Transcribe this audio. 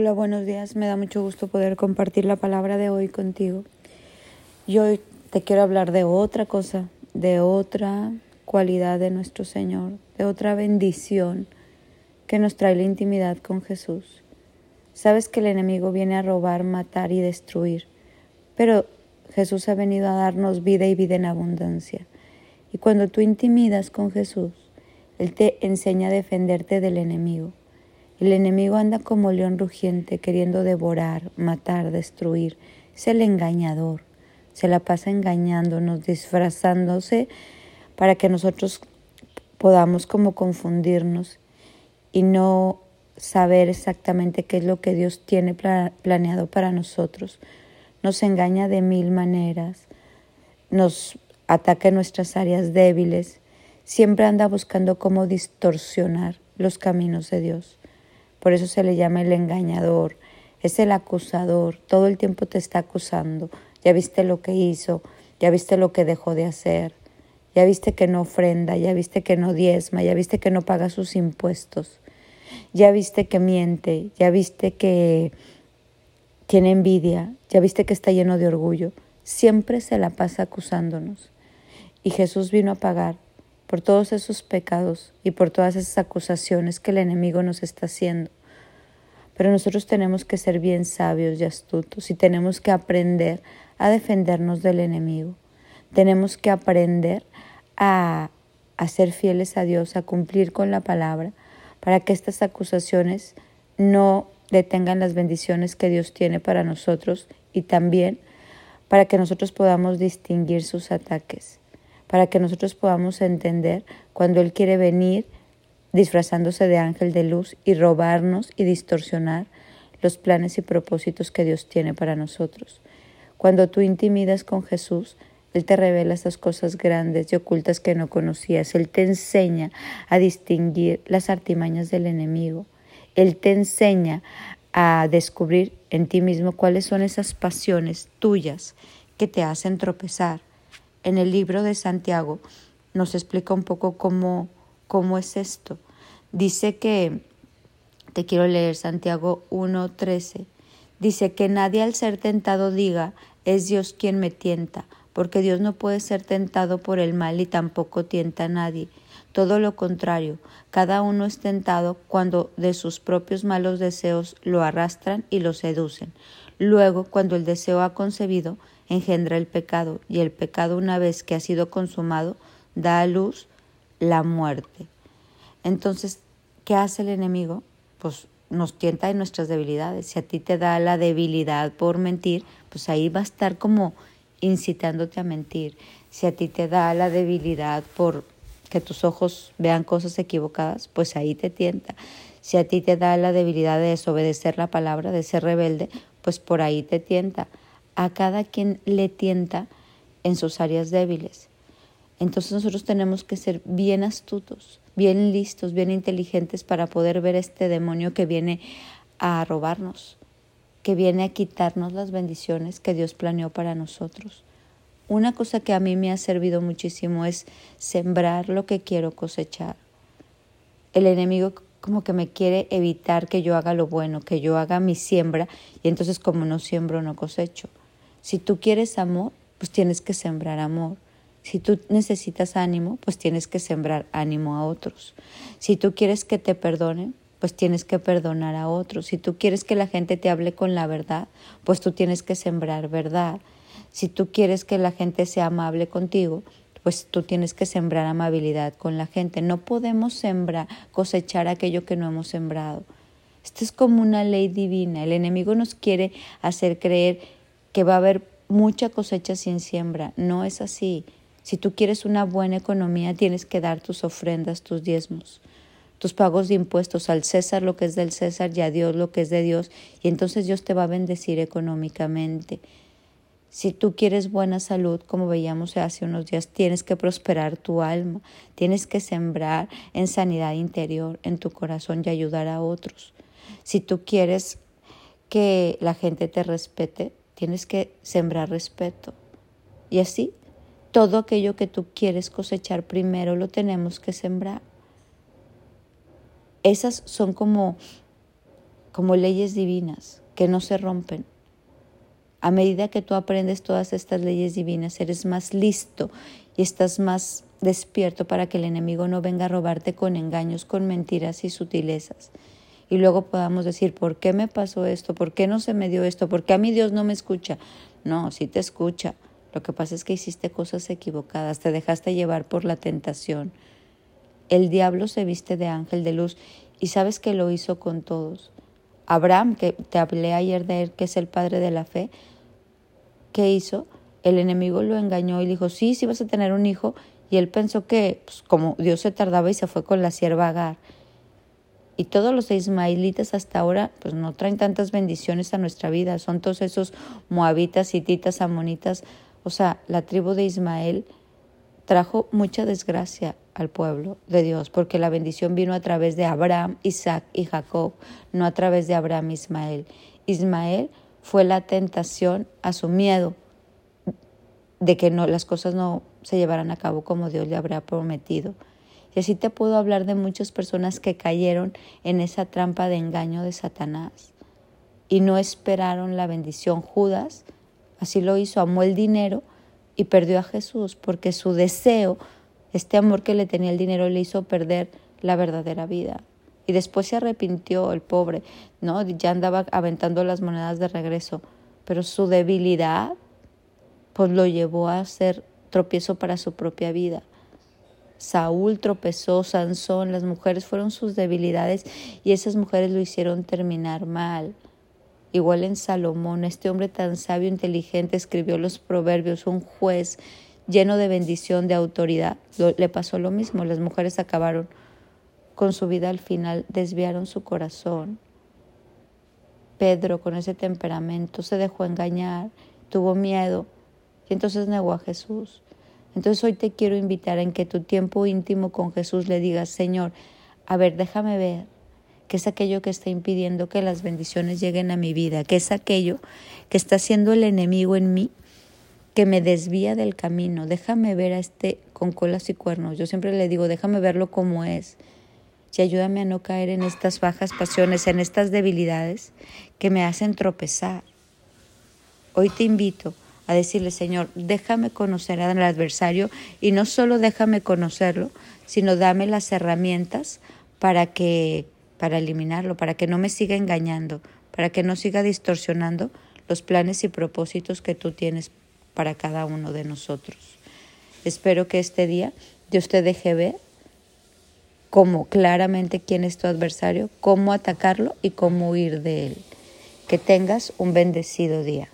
Hola, buenos días. Me da mucho gusto poder compartir la palabra de hoy contigo. Y hoy te quiero hablar de otra cosa, de otra cualidad de nuestro Señor, de otra bendición que nos trae la intimidad con Jesús. Sabes que el enemigo viene a robar, matar y destruir, pero Jesús ha venido a darnos vida y vida en abundancia. Y cuando tú intimidas con Jesús, Él te enseña a defenderte del enemigo. El enemigo anda como león rugiente queriendo devorar, matar, destruir. Es el engañador. Se la pasa engañándonos, disfrazándose para que nosotros podamos como confundirnos y no saber exactamente qué es lo que Dios tiene planeado para nosotros. Nos engaña de mil maneras, nos ataca en nuestras áreas débiles, siempre anda buscando cómo distorsionar los caminos de Dios. Por eso se le llama el engañador, es el acusador, todo el tiempo te está acusando. Ya viste lo que hizo, ya viste lo que dejó de hacer, ya viste que no ofrenda, ya viste que no diezma, ya viste que no paga sus impuestos, ya viste que miente, ya viste que tiene envidia, ya viste que está lleno de orgullo. Siempre se la pasa acusándonos. Y Jesús vino a pagar por todos esos pecados y por todas esas acusaciones que el enemigo nos está haciendo. Pero nosotros tenemos que ser bien sabios y astutos y tenemos que aprender a defendernos del enemigo. Tenemos que aprender a, ser fieles a Dios, a cumplir con la palabra, para que estas acusaciones no detengan las bendiciones que Dios tiene para nosotros y también para que nosotros podamos distinguir sus ataques para que nosotros podamos entender cuando Él quiere venir disfrazándose de ángel de luz y robarnos y distorsionar los planes y propósitos que Dios tiene para nosotros. Cuando tú intimidas con Jesús, Él te revela esas cosas grandes y ocultas que no conocías. Él te enseña a distinguir las artimañas del enemigo. Él te enseña a descubrir en ti mismo cuáles son esas pasiones tuyas que te hacen tropezar en el libro de Santiago nos explica un poco cómo, cómo es esto. Dice que, te quiero leer Santiago 1.13, dice que nadie al ser tentado diga, es Dios quien me tienta, porque Dios no puede ser tentado por el mal y tampoco tienta a nadie. Todo lo contrario, cada uno es tentado cuando de sus propios malos deseos lo arrastran y lo seducen. Luego, cuando el deseo ha concebido, engendra el pecado, y el pecado una vez que ha sido consumado, da a luz la muerte. Entonces, ¿qué hace el enemigo? Pues nos tienta en nuestras debilidades. Si a ti te da la debilidad por mentir, pues ahí va a estar como incitándote a mentir. Si a ti te da la debilidad por que tus ojos vean cosas equivocadas, pues ahí te tienta. Si a ti te da la debilidad de desobedecer la palabra, de ser rebelde, pues por ahí te tienta a cada quien le tienta en sus áreas débiles. Entonces nosotros tenemos que ser bien astutos, bien listos, bien inteligentes para poder ver este demonio que viene a robarnos, que viene a quitarnos las bendiciones que Dios planeó para nosotros. Una cosa que a mí me ha servido muchísimo es sembrar lo que quiero cosechar. El enemigo como que me quiere evitar que yo haga lo bueno, que yo haga mi siembra y entonces como no siembro no cosecho. Si tú quieres amor, pues tienes que sembrar amor. Si tú necesitas ánimo, pues tienes que sembrar ánimo a otros. Si tú quieres que te perdonen, pues tienes que perdonar a otros. Si tú quieres que la gente te hable con la verdad, pues tú tienes que sembrar verdad. Si tú quieres que la gente sea amable contigo, pues tú tienes que sembrar amabilidad con la gente. No podemos sembrar, cosechar aquello que no hemos sembrado. Esto es como una ley divina. El enemigo nos quiere hacer creer que va a haber mucha cosecha sin siembra. No es así. Si tú quieres una buena economía, tienes que dar tus ofrendas, tus diezmos, tus pagos de impuestos al César lo que es del César y a Dios lo que es de Dios, y entonces Dios te va a bendecir económicamente. Si tú quieres buena salud, como veíamos hace unos días, tienes que prosperar tu alma, tienes que sembrar en sanidad interior, en tu corazón y ayudar a otros. Si tú quieres que la gente te respete, tienes que sembrar respeto. Y así, todo aquello que tú quieres cosechar primero lo tenemos que sembrar. Esas son como como leyes divinas que no se rompen. A medida que tú aprendes todas estas leyes divinas, eres más listo y estás más despierto para que el enemigo no venga a robarte con engaños, con mentiras y sutilezas. Y luego podamos decir, ¿por qué me pasó esto? ¿Por qué no se me dio esto? ¿Por qué a mí Dios no me escucha? No, sí te escucha. Lo que pasa es que hiciste cosas equivocadas, te dejaste llevar por la tentación. El diablo se viste de ángel de luz y sabes que lo hizo con todos. Abraham, que te hablé ayer de él, que es el padre de la fe, ¿qué hizo? El enemigo lo engañó y dijo, sí, sí vas a tener un hijo. Y él pensó que, pues, como Dios se tardaba y se fue con la sierva Agar. Y todos los ismaelitas hasta ahora, pues no traen tantas bendiciones a nuestra vida. Son todos esos moabitas, hititas, amonitas. O sea, la tribu de Ismael trajo mucha desgracia al pueblo de Dios, porque la bendición vino a través de Abraham, Isaac y Jacob, no a través de Abraham, Ismael. Ismael fue la tentación a su miedo de que no, las cosas no se llevaran a cabo como Dios le habría prometido. Y así te puedo hablar de muchas personas que cayeron en esa trampa de engaño de Satanás y no esperaron la bendición. Judas así lo hizo, amó el dinero y perdió a Jesús porque su deseo, este amor que le tenía el dinero, le hizo perder la verdadera vida. Y después se arrepintió el pobre, ¿no? Ya andaba aventando las monedas de regreso, pero su debilidad pues lo llevó a ser tropiezo para su propia vida. Saúl tropezó, Sansón, las mujeres fueron sus debilidades y esas mujeres lo hicieron terminar mal. Igual en Salomón, este hombre tan sabio, e inteligente, escribió los proverbios, un juez lleno de bendición, de autoridad. le pasó lo mismo, las mujeres acabaron con su vida al final, desviaron su corazón. Pedro, con ese temperamento, se dejó engañar, tuvo miedo y entonces negó a Jesús. Entonces hoy te quiero invitar en que tu tiempo íntimo con Jesús le digas, Señor, a ver, déjame ver qué es aquello que está impidiendo que las bendiciones lleguen a mi vida, qué es aquello que está haciendo el enemigo en mí que me desvía del camino. Déjame ver a este con colas y cuernos. Yo siempre le digo, déjame verlo como es. Y ayúdame a no caer en estas bajas pasiones, en estas debilidades que me hacen tropezar. Hoy te invito a decirle, Señor, déjame conocer al adversario y no solo déjame conocerlo, sino dame las herramientas para que para eliminarlo, para que no me siga engañando, para que no siga distorsionando los planes y propósitos que tú tienes para cada uno de nosotros. Espero que este día Dios te deje ver cómo claramente quién es tu adversario, cómo atacarlo y cómo huir de él. Que tengas un bendecido día.